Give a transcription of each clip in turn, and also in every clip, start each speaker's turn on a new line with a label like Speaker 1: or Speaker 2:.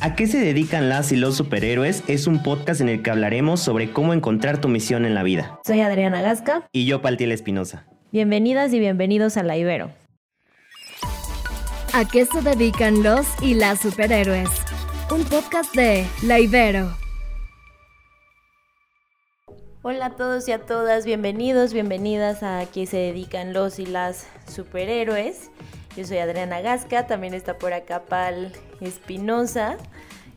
Speaker 1: ¿A qué se dedican las y los superhéroes? Es un podcast en el que hablaremos sobre cómo encontrar tu misión en la vida.
Speaker 2: Soy Adriana Gasca.
Speaker 1: Y yo, Paltiel Espinosa.
Speaker 2: Bienvenidas y bienvenidos a La Ibero.
Speaker 3: ¿A qué se dedican los y las superhéroes? Un podcast de La Ibero.
Speaker 2: Hola a todos y a todas, bienvenidos, bienvenidas a qué se dedican los y las superhéroes. Yo soy Adriana Gasca, también está por acá Pal Espinosa.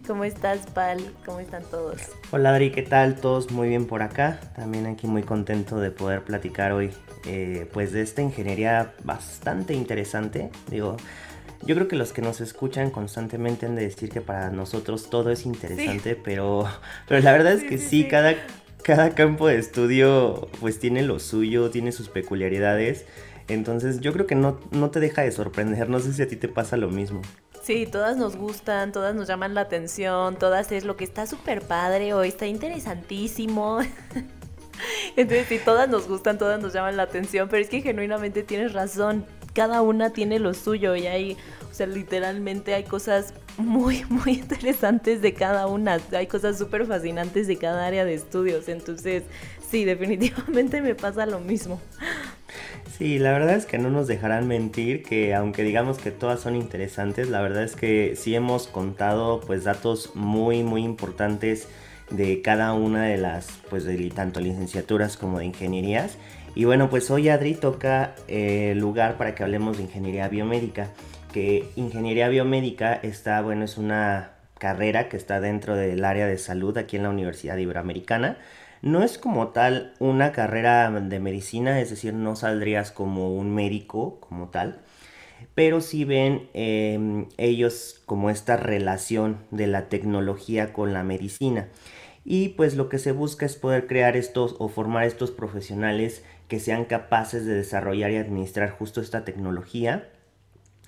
Speaker 2: ¿Cómo estás, Pal? ¿Cómo están todos?
Speaker 1: Hola, Adri, ¿qué tal? Todos muy bien por acá. También aquí muy contento de poder platicar hoy, eh, pues, de esta ingeniería bastante interesante. Digo, yo creo que los que nos escuchan constantemente han de decir que para nosotros todo es interesante, pero, pero la verdad es que sí, cada, cada campo de estudio pues tiene lo suyo, tiene sus peculiaridades. Entonces yo creo que no, no te deja de sorprender, no sé si a ti te pasa lo mismo.
Speaker 2: Sí, todas nos gustan, todas nos llaman la atención, todas es lo que está súper padre o está interesantísimo. Entonces sí, todas nos gustan, todas nos llaman la atención, pero es que genuinamente tienes razón, cada una tiene lo suyo y hay, o sea, literalmente hay cosas muy, muy interesantes de cada una, hay cosas súper fascinantes de cada área de estudios, entonces sí, definitivamente me pasa lo mismo.
Speaker 1: Sí, la verdad es que no nos dejarán mentir que aunque digamos que todas son interesantes, la verdad es que sí hemos contado pues datos muy muy importantes de cada una de las pues de tanto licenciaturas como de ingenierías. Y bueno, pues hoy Adri toca el lugar para que hablemos de ingeniería biomédica, que ingeniería biomédica está, bueno, es una carrera que está dentro del área de salud aquí en la Universidad Iberoamericana no es como tal una carrera de medicina, es decir, no saldrías como un médico como tal, pero sí ven em, ellos como esta relación de la tecnología con la medicina. Y pues lo que se busca es poder crear estos o formar estos profesionales que sean capaces de desarrollar y administrar justo esta tecnología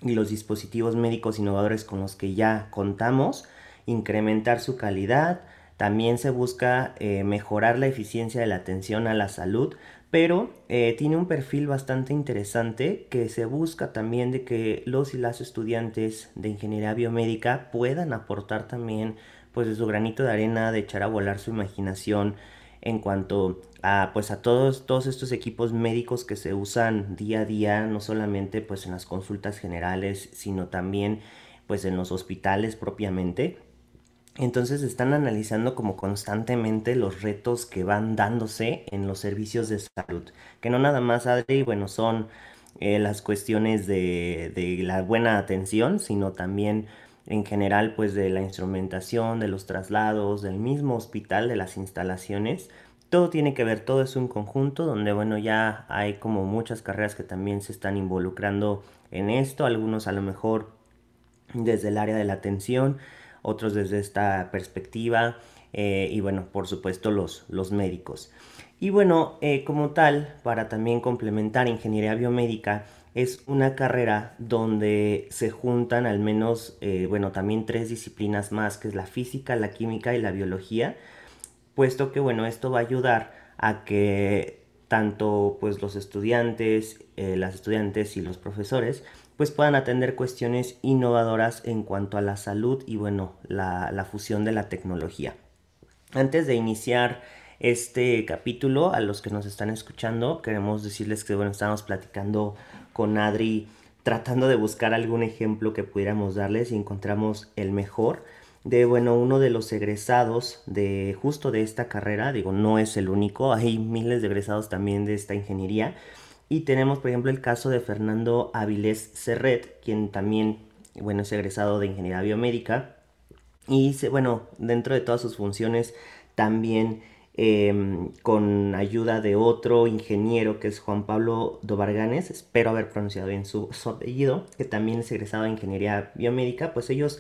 Speaker 1: y los dispositivos médicos innovadores con los que ya contamos, incrementar su calidad, también se busca eh, mejorar la eficiencia de la atención a la salud, pero eh, tiene un perfil bastante interesante que se busca también de que los y las estudiantes de ingeniería biomédica puedan aportar también pues de su granito de arena, de echar a volar su imaginación en cuanto a pues a todos, todos estos equipos médicos que se usan día a día, no solamente pues en las consultas generales, sino también pues en los hospitales propiamente. Entonces están analizando como constantemente los retos que van dándose en los servicios de salud, que no nada más, Adri, bueno, son eh, las cuestiones de, de, la buena atención, sino también en general pues de la instrumentación, de los traslados, del mismo hospital, de las instalaciones. Todo tiene que ver, todo es un conjunto donde bueno ya hay como muchas carreras que también se están involucrando en esto, algunos a lo mejor desde el área de la atención, otros desde esta perspectiva eh, y bueno, por supuesto los, los médicos. Y bueno, eh, como tal, para también complementar ingeniería biomédica, es una carrera donde se juntan al menos, eh, bueno, también tres disciplinas más, que es la física, la química y la biología, puesto que, bueno, esto va a ayudar a que tanto pues los estudiantes, las estudiantes y los profesores pues puedan atender cuestiones innovadoras en cuanto a la salud y bueno, la, fusión de la tecnología. Antes de iniciar este capítulo, a los que nos están escuchando, queremos decirles que bueno, estamos platicando con Adri tratando de buscar algún ejemplo que pudiéramos darles y encontramos el mejor de bueno uno de los egresados de justo de esta carrera digo no es el único hay miles de egresados también de esta ingeniería y tenemos, por ejemplo, el caso de Fernando Avilés Serret, quien también, bueno, es egresado de Ingeniería Biomédica. Y, bueno, dentro de todas sus funciones, también em, con ayuda de otro ingeniero que es Juan Pablo Dobarganes, espero haber pronunciado bien su, apellido, que también es egresado de Ingeniería Biomédica, pues ellos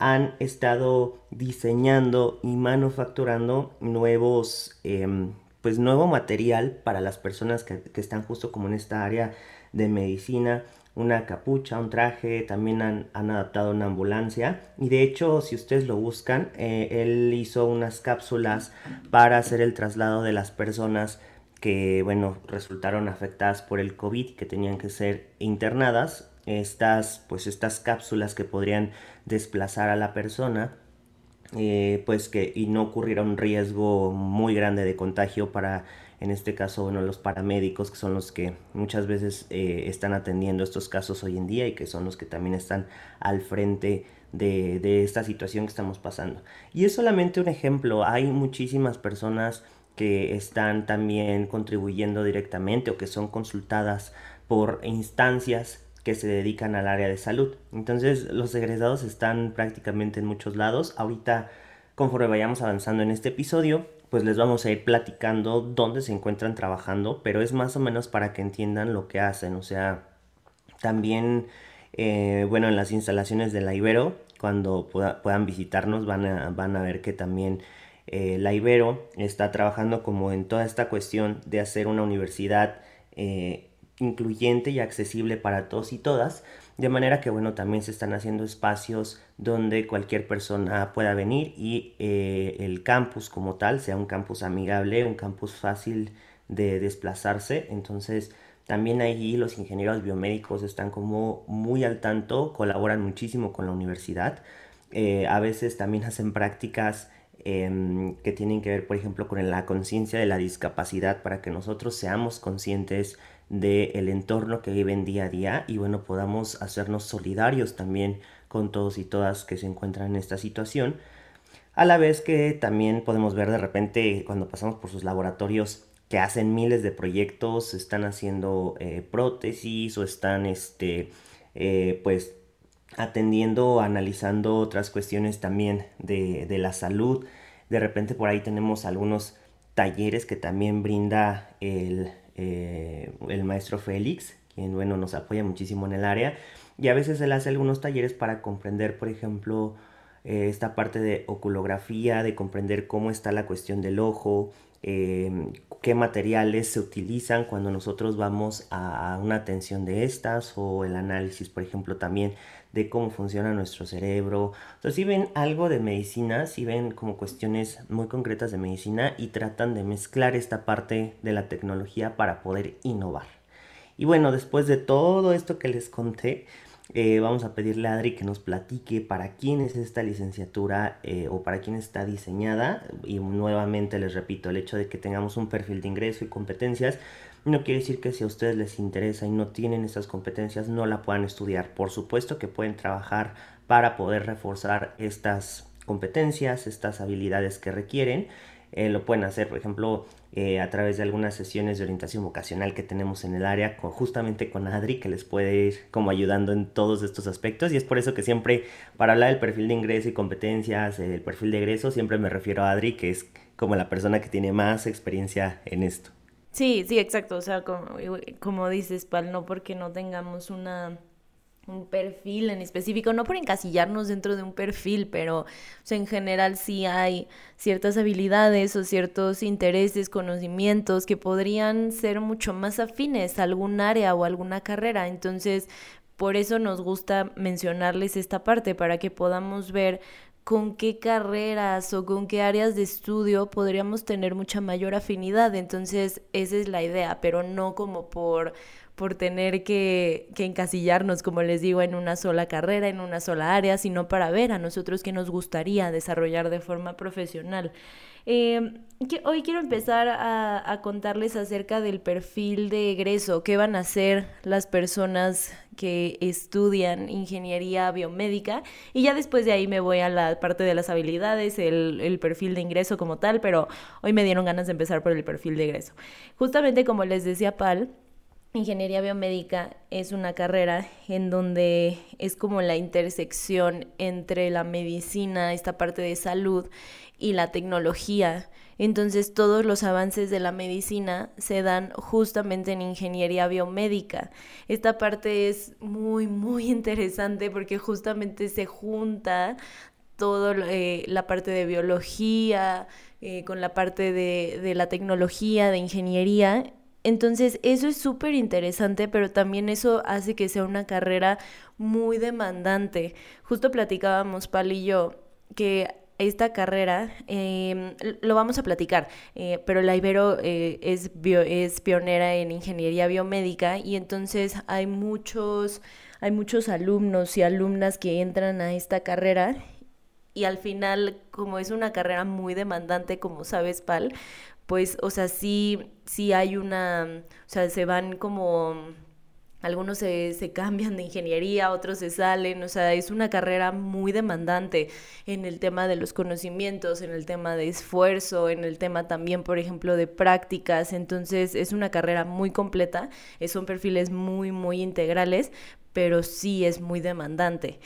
Speaker 1: han estado diseñando y manufacturando nuevos em, pues nuevo material para las personas que, están justo como en esta área de medicina, una capucha, un traje, también han, adaptado una ambulancia. Y de hecho si ustedes lo buscan, eh, él hizo unas cápsulas para hacer el traslado de las personas que bueno resultaron afectadas por el COVID que tenían que ser internadas. Estas pues estas cápsulas que podrían desplazar a la persona eh, pues que y no ocurriera un riesgo muy grande de contagio para en este caso bueno los paramédicos que son los que muchas veces eh, están atendiendo estos casos hoy en día y que son los que también están al frente de, de esta situación que estamos pasando. Y es solamente un ejemplo. Hay muchísimas personas que están también contribuyendo directamente o que son consultadas por instancias que se dedican al área de salud. Entonces los egresados están prácticamente en muchos lados. Ahorita, conforme vayamos avanzando en este episodio, pues les vamos a ir platicando dónde se encuentran trabajando, pero es más o menos para que entiendan lo que hacen. O sea, también, eh, bueno, en las instalaciones de la Ibero, cuando puedan visitarnos, van a, van a ver que también eh, la Ibero está trabajando como en toda esta cuestión de hacer una universidad eh, incluyente y accesible para todos y todas, de manera que bueno, también se están haciendo espacios donde cualquier persona pueda venir y eh, el campus como tal sea un campus amigable, un campus fácil de desplazarse, entonces también ahí los ingenieros biomédicos están como muy al tanto, colaboran muchísimo con la universidad, eh, a veces también hacen prácticas em, que tienen que ver, por ejemplo, con la conciencia de la discapacidad para que nosotros seamos conscientes del entorno que viven día a día y bueno, podamos hacernos solidarios también con todos y todas que se encuentran en esta situación. A la vez que también podemos ver de repente cuando pasamos por sus laboratorios que hacen miles de proyectos, están haciendo eh, prótesis o están este, eh, pues atendiendo, analizando otras cuestiones también de, de la salud. De repente por ahí tenemos algunos talleres que también brinda el, eh, el maestro Félix, quien bueno, nos apoya muchísimo en el área, y a veces él hace algunos talleres para comprender, por ejemplo, eh, esta parte de oculografía, de comprender cómo está la cuestión del ojo, em, qué materiales se utilizan cuando nosotros vamos a una atención de estas o el análisis, por ejemplo, también de cómo funciona nuestro cerebro. Entonces, si ven algo de medicina, si ven como cuestiones muy concretas de medicina y tratan de mezclar esta parte de la tecnología para poder innovar. Y bueno, después de todo esto que les conté, eh, vamos a pedirle a Adri que nos platique para quién es esta licenciatura eh, o para quién está diseñada. Y nuevamente les repito, el hecho de que tengamos un perfil de ingreso y competencias no quiere decir que si a ustedes les interesa y no tienen esas competencias no la puedan estudiar. Por supuesto que pueden trabajar para poder reforzar estas competencias, estas habilidades que requieren. Eh, lo pueden hacer, por ejemplo, eh, a través de algunas sesiones de orientación vocacional que tenemos en el área, justamente con Adri, que les puede ir como ayudando en todos estos aspectos. Y es por eso que siempre, para hablar del perfil de ingreso y competencias, el perfil de egreso, siempre me refiero a Adri, que es como la persona que tiene más experiencia en esto.
Speaker 2: Sí, sí, exacto. O sea, como, como dices, Pal, no porque no tengamos una un perfil en específico, no por encasillarnos dentro de un perfil, pero en general sí hay ciertas habilidades o ciertos intereses, conocimientos que podrían ser mucho más afines a algún área o alguna carrera. Entonces, por eso nos gusta mencionarles esta parte, para que podamos ver con qué carreras o con qué áreas de estudio podríamos tener mucha mayor afinidad. Entonces, esa es la idea, pero no como por, por tener que, que, encasillarnos, como les digo, en una sola carrera, en una sola área, sino para ver a nosotros qué nos gustaría desarrollar de forma profesional. Eh, hoy quiero empezar a, contarles acerca del perfil de egreso, qué van a hacer las personas que estudian ingeniería biomédica y ya después de ahí me voy a la parte de las habilidades, el, el perfil de ingreso como tal, pero hoy me dieron ganas de empezar por el perfil de egreso. Justamente como les decía Pal, Ingeniería biomédica es una carrera en donde es como la intersección entre la medicina, esta parte de salud, y la tecnología. Entonces todos los avances de la medicina se dan justamente en ingeniería biomédica. Esta parte es muy, muy interesante porque justamente se junta toda eh, la parte de biología, eh, con la parte de, de la tecnología, de ingeniería. Entonces, eso es súper interesante, pero también eso hace que sea una carrera muy demandante. Justo platicábamos, Pal y yo, que esta carrera, em, lo vamos a platicar, eh, pero la Ibero eh, es, es pionera en ingeniería biomédica y entonces hay muchos, hay muchos alumnos y alumnas que entran a esta carrera y al final, como es una carrera muy demandante, como sabes, Pal, pues, o sea, sí, sí hay una, o sea, se van como algunos se, se, cambian de ingeniería, otros se salen, o sea, es una carrera muy demandante en el tema de los conocimientos, en el tema de esfuerzo, en el tema también, por ejemplo, de prácticas, entonces es una carrera muy completa, eh, son perfiles muy, muy integrales, pero sí es muy demandante.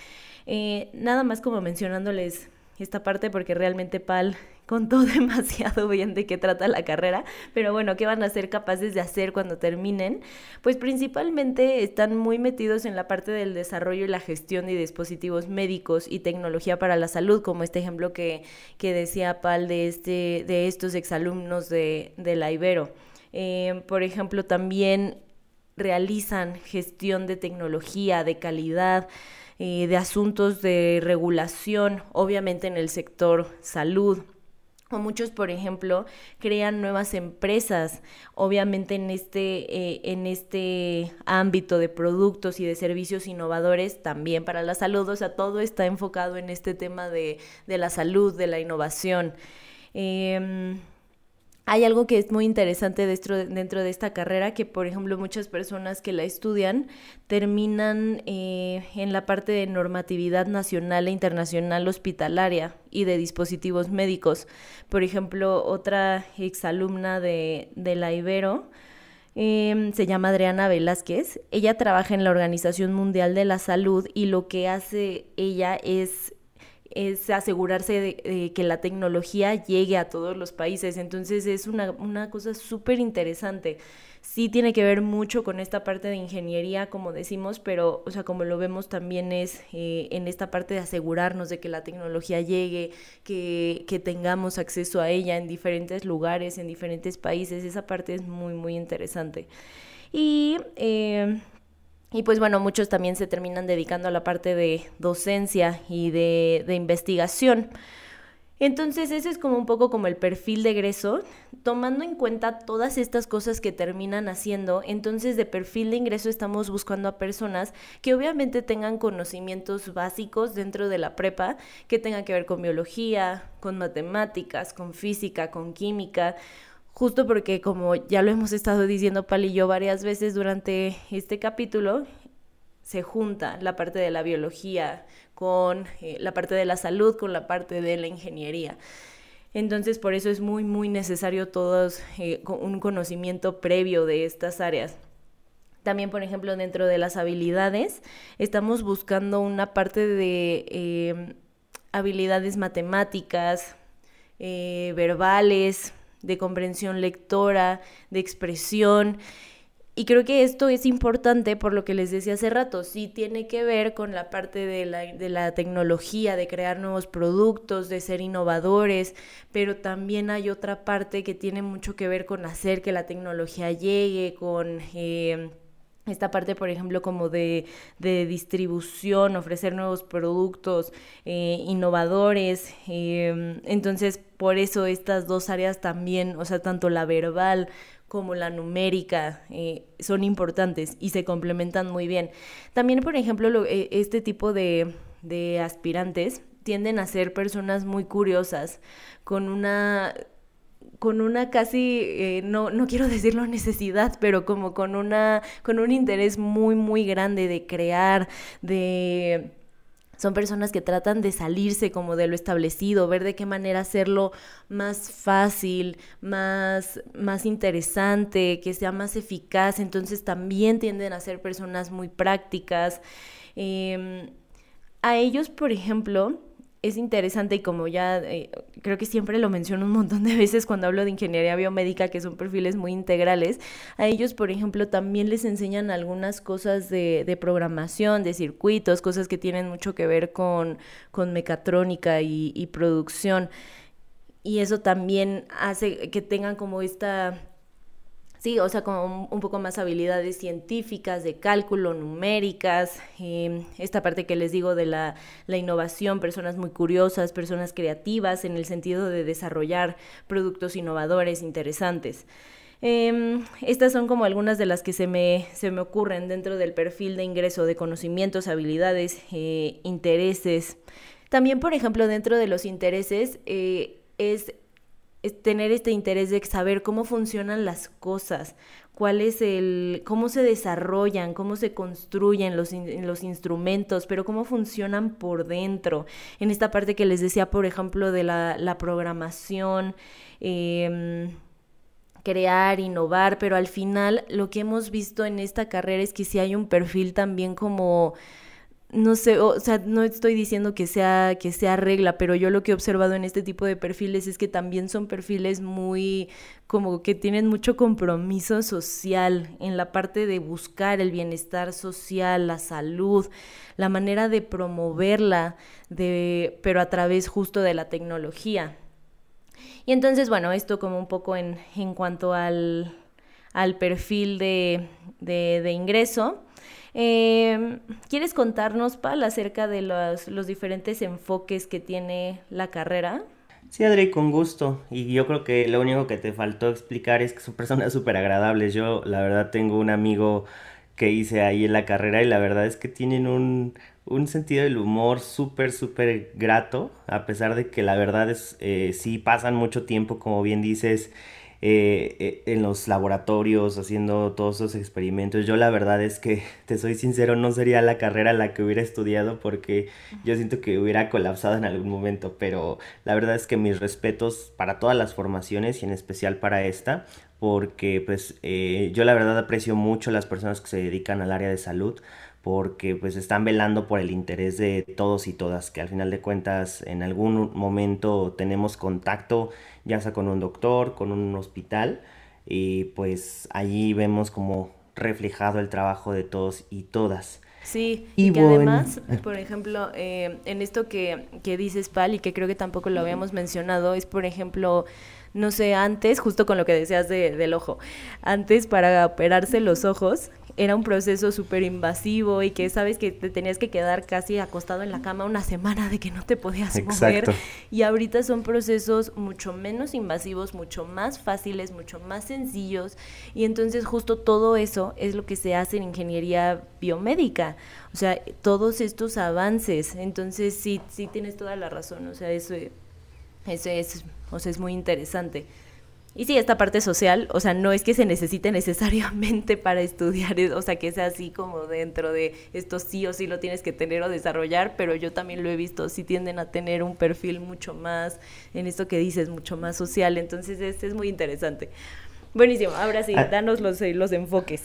Speaker 2: Eh, nada más como mencionándoles esta parte porque realmente Pal contó demasiado bien de qué trata la carrera, pero bueno, ¿qué van a ser capaces de hacer cuando terminen? Pues principalmente están muy metidos en la parte del desarrollo y la gestión de dispositivos médicos y tecnología para la salud, como este ejemplo que, que decía Pal de, este, de estos exalumnos de, de la Ibero. Eh, por ejemplo, también realizan gestión de tecnología, de calidad, eh, de asuntos de regulación, obviamente en el sector salud. O muchos, por ejemplo, crean nuevas empresas, obviamente en este, eh, en este ámbito de productos y de servicios innovadores, también para la salud. O sea, todo está enfocado en este tema de, de la salud, de la innovación. Eh, hay algo que es muy interesante dentro, dentro de esta carrera, que por ejemplo muchas personas que la estudian terminan eh, en la parte de normatividad nacional e internacional hospitalaria y de dispositivos médicos. Por ejemplo, otra exalumna de, de la Ibero, em, se llama Adriana Velázquez. Ella trabaja en la Organización Mundial de la Salud y lo que hace ella es es asegurarse de, que la tecnología llegue a todos los países. Entonces es una, una cosa súper interesante. Sí tiene que ver mucho con esta parte de ingeniería, como decimos, pero, o sea, como lo vemos también es eh, en esta parte de asegurarnos de que la tecnología llegue, que, que tengamos acceso a ella en diferentes lugares, en diferentes países. Esa parte es muy, muy interesante. Y eh, y pues bueno, muchos también se terminan dedicando a la parte de docencia y de, investigación. Entonces ese es como un poco como el perfil de egreso, tomando en cuenta todas estas cosas que terminan haciendo, entonces de perfil de ingreso estamos buscando a personas que obviamente tengan conocimientos básicos dentro de la prepa, que tengan que ver con biología, con matemáticas, con física, con química, justo porque como ya lo hemos estado diciendo Pal y yo varias veces durante este capítulo, se junta la parte de la biología con eh, la parte de la salud, con la parte de la ingeniería. Entonces, por eso es muy, muy necesario todos eh, un conocimiento previo de estas áreas. También, por ejemplo, dentro de las habilidades, estamos buscando una parte de em, habilidades matemáticas, eh, verbales, de comprensión lectora, de expresión. Y creo que esto es importante por lo que les decía hace rato, sí tiene que ver con la parte de la, de la, tecnología, de crear nuevos productos, de ser innovadores, pero también hay otra parte que tiene mucho que ver con hacer que la tecnología llegue, con... Eh, esta parte, por ejemplo, como de, de distribución, ofrecer nuevos productos eh, innovadores. Em, entonces, por eso estas dos áreas también, o sea, tanto la verbal como la numérica eh, son importantes y se complementan muy bien. También, por ejemplo, eh, este tipo de, de aspirantes tienden a ser personas muy curiosas, con una con una casi, eh, no, no quiero decirlo necesidad, pero como con una, con un interés muy, muy grande de crear, de son personas que tratan de salirse como de lo establecido, ver de qué manera hacerlo más fácil, más, más interesante, que sea más eficaz. Entonces también tienden a ser personas muy prácticas. Em, a ellos, por ejemplo, es interesante y como ya eh, creo que siempre lo menciono un montón de veces cuando hablo de ingeniería biomédica, que son perfiles muy integrales, a ellos, por ejemplo, también les enseñan algunas cosas de, de programación, de circuitos, cosas que tienen mucho que ver con, con mecatrónica y, y producción. Y eso también hace que tengan como esta Sí, o sea, como un poco más habilidades científicas, de cálculo, numéricas, em, esta parte que les digo de la, innovación, personas muy curiosas, personas creativas en el sentido de desarrollar productos innovadores, interesantes. Em, estas son como algunas de las que se me, se me ocurren dentro del perfil de ingreso de conocimientos, habilidades, eh, intereses. También, por ejemplo, dentro de los intereses eh, tener este interés de saber cómo funcionan las cosas, cuál es el, cómo se desarrollan, cómo se construyen los, los instrumentos, pero cómo funcionan por dentro. En esta parte que les decía, por ejemplo, de la, la programación, em, crear, innovar, pero al final lo que hemos visto en esta carrera es que si hay un perfil también como no sé, o, sea, no estoy diciendo que sea, que sea regla, pero yo lo que he observado en este tipo de perfiles es que también son perfiles muy, como que tienen mucho compromiso social en la parte de buscar el bienestar social, la salud, la manera de promoverla, de, pero a través justo de la tecnología. Y entonces, bueno, esto como un poco en, en cuanto al, al perfil de, de, de ingreso. Eh, ¿Quieres contarnos, Pal, acerca de los, diferentes enfoques que tiene la carrera?
Speaker 1: Sí, Adri, con gusto. Y yo creo que lo único que te faltó explicar es que son personas súper agradables. Yo, la verdad, tengo un amigo que hice ahí en la carrera y la verdad es que tienen un, un sentido del humor súper, súper grato, a pesar de que la verdad es, eh, sí pasan mucho tiempo, como bien dices, eh, eh, en los laboratorios haciendo todos esos experimentos. Yo la verdad es que, te soy sincero, no sería la carrera la que hubiera estudiado porque yo siento que hubiera colapsado en algún momento, pero la verdad es que mis respetos para todas las formaciones y en especial para esta, porque pues eh, yo la verdad aprecio mucho las personas que se dedican al área de salud porque pues están velando por el interés de todos y todas, que al final de cuentas en algún momento tenemos contacto ya sea con un doctor, con un hospital, y pues allí vemos como reflejado el trabajo de todos y todas.
Speaker 2: Sí, y, que además, por ejemplo, eh, en esto que, que dices, Pal, y que creo que tampoco lo habíamos mencionado, es, por ejemplo, no sé, antes, justo con lo que decías de, del ojo, antes para operarse los ojos, era un proceso súper invasivo y que sabes que te tenías que quedar casi acostado en la cama una semana de que no te podías mover. Y ahorita son procesos mucho menos invasivos, mucho más fáciles, mucho más sencillos. Y entonces justo todo eso es lo que se hace en ingeniería biomédica. O sea, todos estos avances. Entonces sí, sí tienes toda la razón. O sea, eso, eso es, o sea, es muy interesante. Y sí, esta parte social, o sea, no es que se necesite necesariamente para estudiar, o sea, que sea así como dentro de esto sí o sí lo tienes que tener o desarrollar, pero yo también lo he visto, sí tienden a tener un perfil mucho más, en esto que dices, mucho más social, entonces este es muy interesante. Buenísimo, ahora sí, ah. danos los, eh, los enfoques.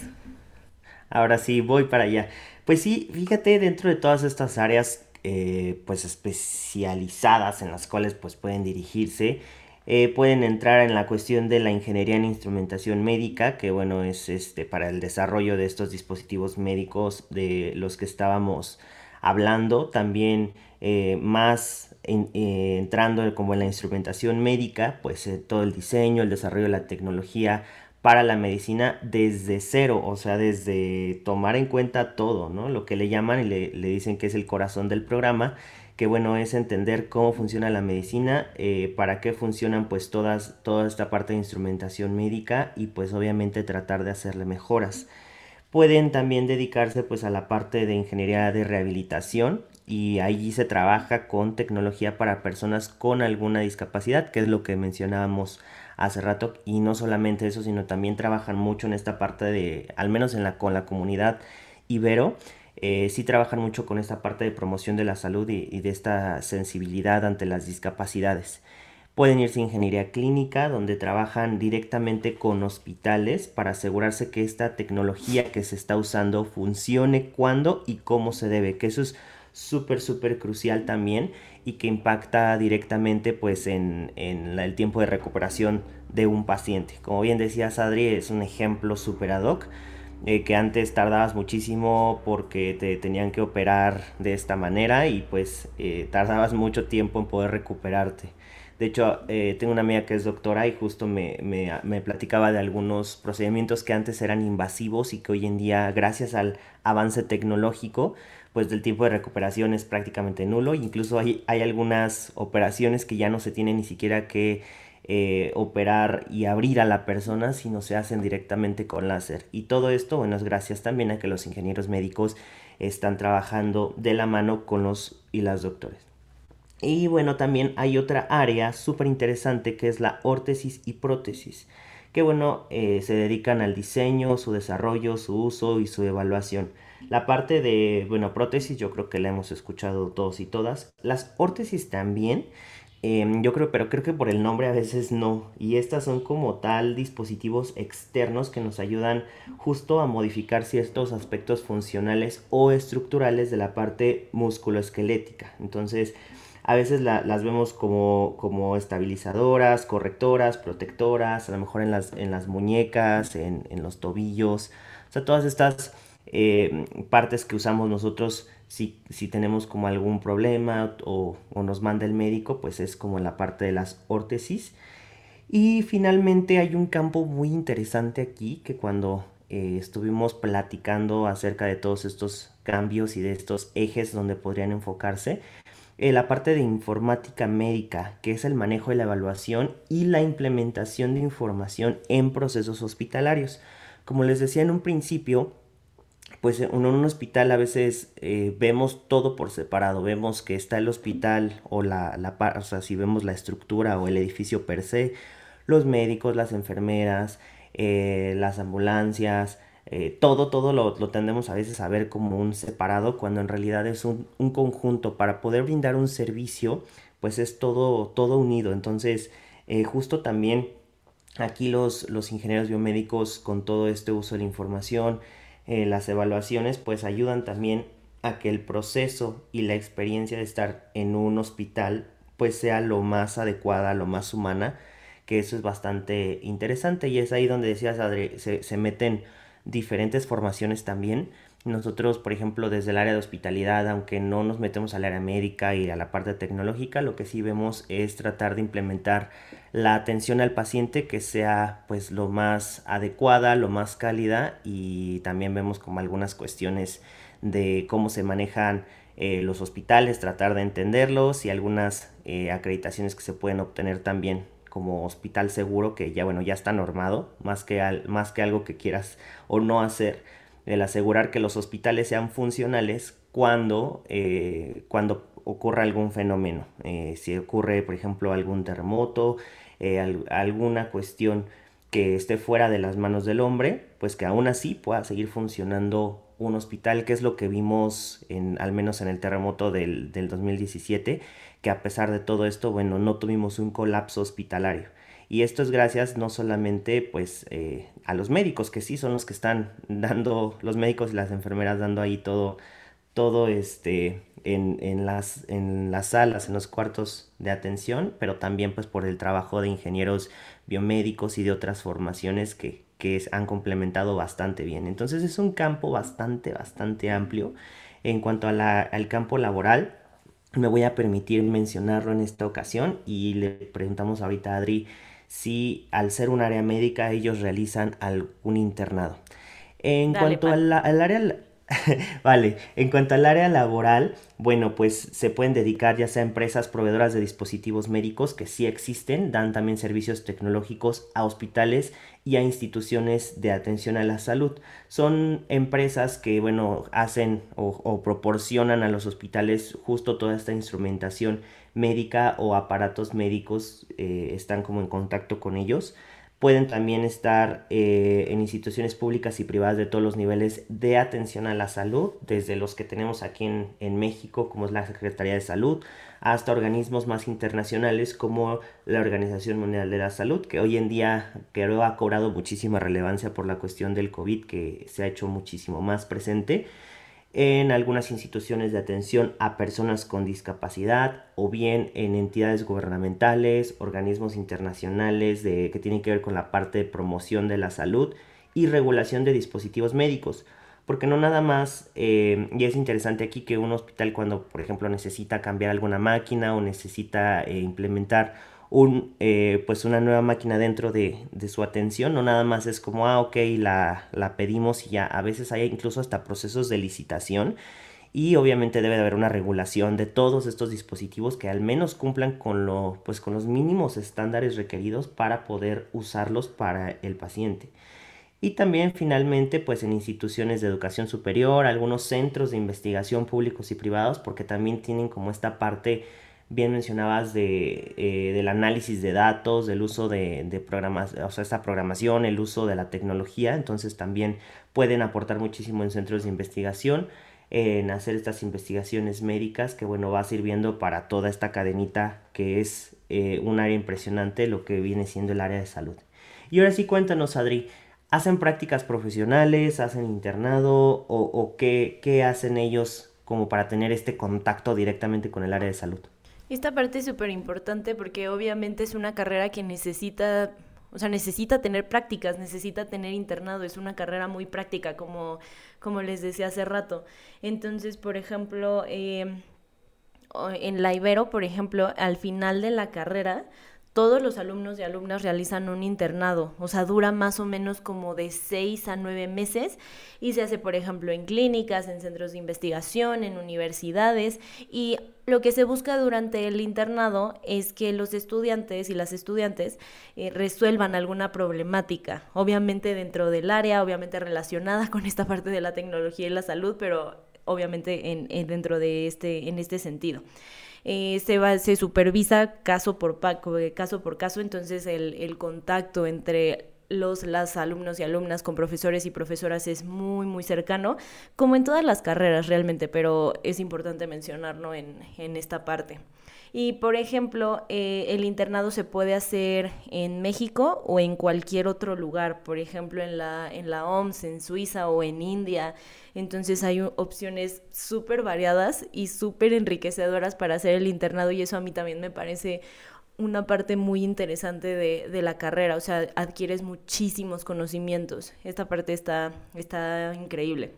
Speaker 1: Ahora sí, voy para allá. Pues sí, fíjate, dentro de todas estas áreas, eh, pues especializadas en las cuales pues pueden dirigirse, eh, pueden entrar en la cuestión de la ingeniería en instrumentación médica, que bueno, es este, para el desarrollo de estos dispositivos médicos de los que estábamos hablando. También eh, más entrando como en la instrumentación médica, pues todo el diseño, el desarrollo de la tecnología para la medicina desde cero, o sea, desde tomar en cuenta todo, ¿no? Lo que le llaman y le, le dicen que es el corazón del programa que bueno es entender cómo funciona la medicina, eh, para qué funcionan pues todas, toda esta parte de instrumentación médica y pues obviamente tratar de hacerle mejoras. Pueden también dedicarse pues a la parte de ingeniería de rehabilitación y allí se trabaja con tecnología para personas con alguna discapacidad, que es lo que mencionábamos hace rato y no solamente eso, sino también trabajan mucho en esta parte de, al menos en la, con la comunidad ibero, eh, sí trabajan mucho con esta parte de promoción de la salud y, de esta sensibilidad ante las discapacidades. Pueden irse a ingeniería clínica, donde trabajan directamente con hospitales para asegurarse que esta tecnología que se está usando funcione cuando y cómo se debe, que eso es súper, súper crucial también. y que impacta directamente pues en, el tiempo de recuperación de un paciente. Como bien decía Adri, es un ejemplo super ad hoc. Eh, que antes tardabas muchísimo porque te tenían que operar de esta manera y pues eh, tardabas mucho tiempo en poder recuperarte. De hecho, eh, tengo una amiga que es doctora y justo me, me, platicaba de algunos procedimientos que antes eran invasivos y que hoy en día, gracias al avance tecnológico, pues del tiempo de recuperación es prácticamente nulo. Incluso hay, hay algunas operaciones que ya no se tiene ni siquiera que eh, operar y abrir a la persona, sino se hacen directamente con láser. Y todo esto, bueno, es gracias también a que los ingenieros médicos están trabajando de la mano con los y las doctores. Y bueno, también hay otra área súper interesante que es la órtesis y prótesis, que bueno, eh, se dedican al diseño, su desarrollo, su uso y su evaluación. La parte de, bueno, prótesis yo creo que la hemos escuchado todos y todas. Las órtesis también, em, yo creo, pero creo que por el nombre a veces no. Y estas son como tal dispositivos externos que nos ayudan justo a modificar ciertos aspectos funcionales o estructurales de la parte musculoesquelética. Entonces, a veces las vemos como, como, estabilizadoras, correctoras, protectoras, a lo mejor en las, en las muñecas, en, en los tobillos. O sea, todas estas eh, partes que usamos nosotros si, si, tenemos como algún problema o, nos manda el médico, pues es como la parte de las órtesis. Y finalmente hay un campo muy interesante aquí que cuando eh, estuvimos platicando acerca de todos estos cambios y de estos ejes donde podrían enfocarse, eh, la parte de informática médica, que es el manejo de la evaluación y la implementación de información en procesos hospitalarios. Como les decía en un principio, pues en un hospital a veces eh, vemos todo por separado, vemos que está el hospital o la, la, si vemos la estructura o el edificio per se, los médicos, las enfermeras, eh, las ambulancias, eh, todo, todo lo, tendemos a veces a ver como un separado cuando en realidad es un, un, conjunto. Para poder brindar un servicio, pues es todo, todo unido. Entonces, justo también aquí los, los ingenieros biomédicos con todo este uso de la información, eh, las evaluaciones pues ayudan también a que el proceso y la experiencia de estar en un hospital pues sea lo más adecuada, lo más humana, que eso es bastante interesante y es ahí donde decías Adri, se, se meten diferentes formaciones también. Nosotros, por ejemplo, desde el área de hospitalidad, aunque no nos metemos al área médica y a la parte tecnológica, lo que sí vemos es tratar de implementar la atención al paciente que sea pues lo más adecuada, lo más cálida y también vemos como algunas cuestiones de cómo se manejan eh, los hospitales, tratar de entenderlos y algunas eh, acreditaciones que se pueden obtener también como hospital seguro que ya bueno ya está normado más que, más que algo que quieras o no hacer el asegurar que los hospitales sean funcionales cuando, eh, cuando ocurra algún fenómeno. si ocurre, por ejemplo, algún terremoto, eh, alguna cuestión que esté fuera de las manos del hombre, pues que aún así pueda seguir funcionando un hospital, que es lo que vimos en, al menos en el terremoto del, 2017, que a pesar de todo esto, bueno, no tuvimos un colapso hospitalario. Y esto es gracias no solamente pues eh, a los médicos, que sí son los que están dando, los médicos y las enfermeras dando ahí todo, todo este, en, las, en las salas, en los cuartos de atención, pero también pues por el trabajo de ingenieros biomédicos y de otras formaciones que, que han complementado bastante bien. Entonces es un campo bastante, bastante amplio. En cuanto a la, al campo laboral, me voy a permitir mencionarlo en esta ocasión y le preguntamos ahorita a Adri si al ser un área médica ellos realizan algún internado. En cuanto al área vale, en cuanto al área laboral, bueno, pues se pueden dedicar ya sea a empresas proveedoras de dispositivos médicos que sí existen, dan también servicios tecnológicos a hospitales y a instituciones de atención a la salud. Son empresas que, bueno, hacen o, proporcionan a los hospitales justo toda esta instrumentación médica o aparatos médicos, eh, están como en contacto con ellos pueden también estar eh, en instituciones públicas y privadas de todos los niveles de atención a la salud, desde los que tenemos aquí en, México, como es la Secretaría de Salud, hasta organismos más internacionales como la Organización Mundial de la Salud, que hoy en día creo ha cobrado muchísima relevancia por la cuestión del COVID, que se ha hecho muchísimo más presente. En algunas instituciones de atención a personas con discapacidad o bien en entidades gubernamentales, organismos internacionales de, que tienen que ver con la parte de promoción de la salud y regulación de dispositivos médicos. Porque no nada más, eh, y es interesante aquí que un hospital cuando, por ejemplo, necesita cambiar alguna máquina o necesita eh, implementar un, eh, pues una nueva máquina dentro de, su atención, no nada más es como, ah, ok, la, la pedimos y ya, a veces hay incluso hasta procesos de licitación y obviamente debe de haber una regulación de todos estos dispositivos que al menos cumplan con, lo, pues con los mínimos estándares requeridos para poder usarlos para el paciente. Y también finalmente pues en instituciones de educación superior, algunos centros de investigación públicos y privados, porque también tienen como esta parte bien mencionabas eh, del análisis de datos, del uso de, de programas, o sea, esta programación, el uso de la tecnología, entonces también pueden aportar muchísimo en centros de investigación, en hacer estas investigaciones médicas que bueno va sirviendo para toda esta cadenita que es eh, un área impresionante lo que viene siendo el área de salud. Y ahora sí cuéntanos Adri, ¿hacen prácticas profesionales, hacen internado o, o qué, qué hacen ellos como para tener este contacto directamente con el área de salud?
Speaker 2: Esta parte es súper importante porque obviamente es una carrera que necesita, o sea, necesita tener prácticas, necesita tener internado, es una carrera muy práctica, como, como les decía hace rato. Entonces, por ejemplo, eh, en la Ibero, por ejemplo, al final de la carrera, todos los alumnos y alumnas realizan un internado, o sea, dura más o menos como de seis a nueve meses y se hace, por ejemplo, en clínicas, en centros de investigación, en universidades y lo que se busca durante el internado es que los estudiantes y las estudiantes eh, resuelvan alguna problemática, obviamente dentro del área, obviamente relacionada con esta parte de la tecnología y la salud, pero obviamente en, en dentro de este, en este sentido. Eh, se, va, se supervisa caso por, caso por caso, entonces el, el contacto entre los las alumnos y alumnas con profesores y profesoras es muy muy cercano como en todas las carreras realmente pero es importante mencionarlo en, en esta parte y por ejemplo, eh, el internado se puede hacer en México o en cualquier otro lugar, por ejemplo, en la, en la OMS, en Suiza o en India. Entonces hay opciones súper variadas y súper enriquecedoras para hacer el internado y eso a mí también me parece una parte muy interesante de, de, la carrera, o sea, adquieres muchísimos conocimientos. Esta parte está, está increíble.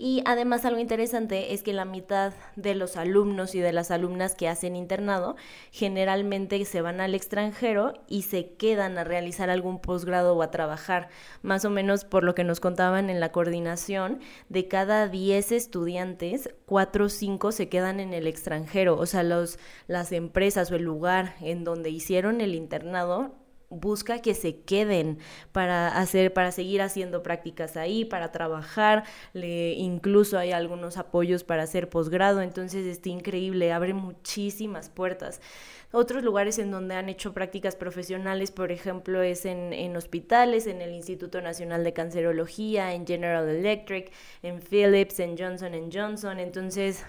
Speaker 2: Y además algo interesante es que la mitad de los alumnos y de las alumnas que hacen internado generalmente se van al extranjero y se quedan a realizar algún posgrado o a trabajar. Más o menos por lo que nos contaban en la coordinación, de cada 10 estudiantes, 4 o 5 se quedan en el extranjero. O sea, los, las empresas o el lugar en donde hicieron el internado busca que se queden para hacer para seguir haciendo prácticas ahí para trabajar le, incluso hay algunos apoyos para hacer posgrado entonces está increíble abre muchísimas puertas otros lugares en donde han hecho prácticas profesionales, por ejemplo, es en, en, hospitales, en el Instituto Nacional de Cancerología, en General Electric, en Philips, en Johnson Johnson. Entonces,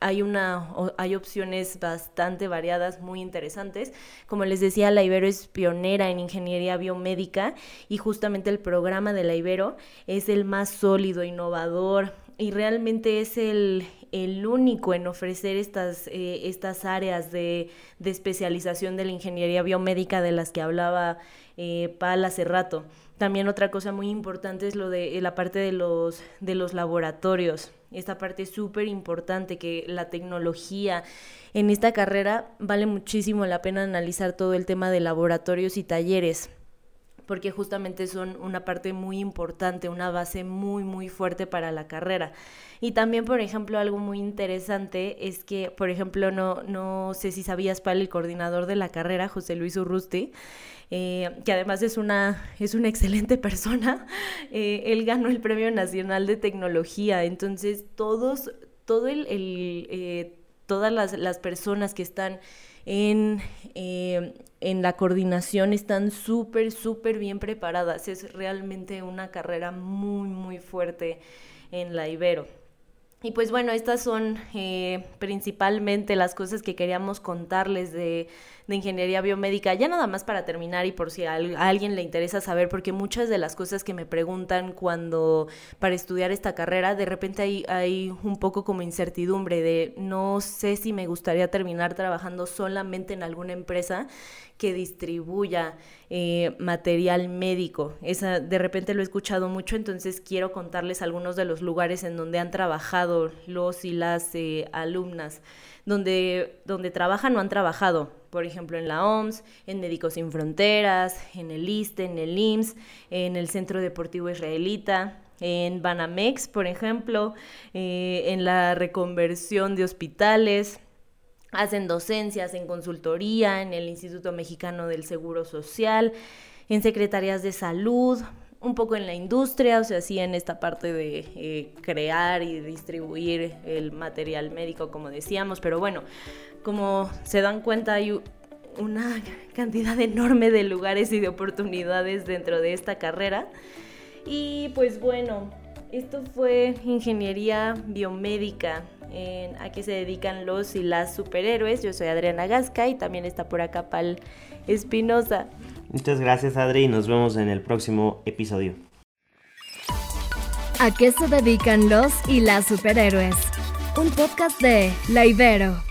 Speaker 2: hay, una, hay opciones bastante variadas, muy interesantes. Como les decía, la Ibero es pionera en ingeniería biomédica y justamente el programa de la Ibero es el más sólido, innovador y realmente es el, el único en ofrecer estas, eh, estas áreas de, de, especialización de la ingeniería biomédica de las que hablaba eh, Pal hace rato. También otra cosa muy importante es lo de la parte de los, de los laboratorios esta parte súper importante, que la tecnología en esta carrera vale muchísimo la pena analizar todo el tema de laboratorios y talleres porque justamente son una parte muy importante, una base muy, muy fuerte para la carrera. Y también, por ejemplo, algo muy interesante es que, por ejemplo, no, no sé si sabías, para el coordinador de la carrera, José Luis Urrusti, eh, que además es una, es una excelente persona, eh, él ganó el Premio Nacional de Tecnología, entonces todos, todo el, eh, todas las, las, personas que están en, en la coordinación están súper, súper bien preparadas, es realmente una carrera muy, muy fuerte en la Ibero. Y pues bueno, estas son principalmente las cosas que queríamos contarles de, de, ingeniería biomédica, ya nada más para terminar y por si a, alguien le interesa saber, porque muchas de las cosas que me preguntan cuando para estudiar esta carrera, de repente hay, hay un poco como incertidumbre de no sé si me gustaría terminar trabajando solamente en alguna empresa que distribuya eh, material médico. Esa, de repente lo he escuchado mucho, entonces quiero contarles algunos de los lugares en donde han trabajado los y las eh, alumnas, donde, donde trabajan o han trabajado. Por ejemplo, en la OMS, en Médicos Sin Fronteras, en el ISTE, en el IMSS, en el Centro Deportivo Israelita, en Banamex, por ejemplo, eh, en la reconversión de hospitales, hacen docencias en consultoría, en el Instituto Mexicano del Seguro Social, en secretarías de salud, un poco en la industria, o sea, sí en esta parte de eh, crear y distribuir el material médico, como decíamos, pero bueno, como se dan cuenta hay una cantidad enorme de lugares y de oportunidades dentro de esta carrera. Y pues bueno, esto fue ingeniería biomédica en a qué se dedican los y las superhéroes. Yo soy Adriana Gasca y también está por acá Pal Espinosa.
Speaker 1: Muchas gracias Adri y nos vemos en el próximo episodio.
Speaker 3: ¿A qué se dedican los y las superhéroes? Un podcast de La Ibero.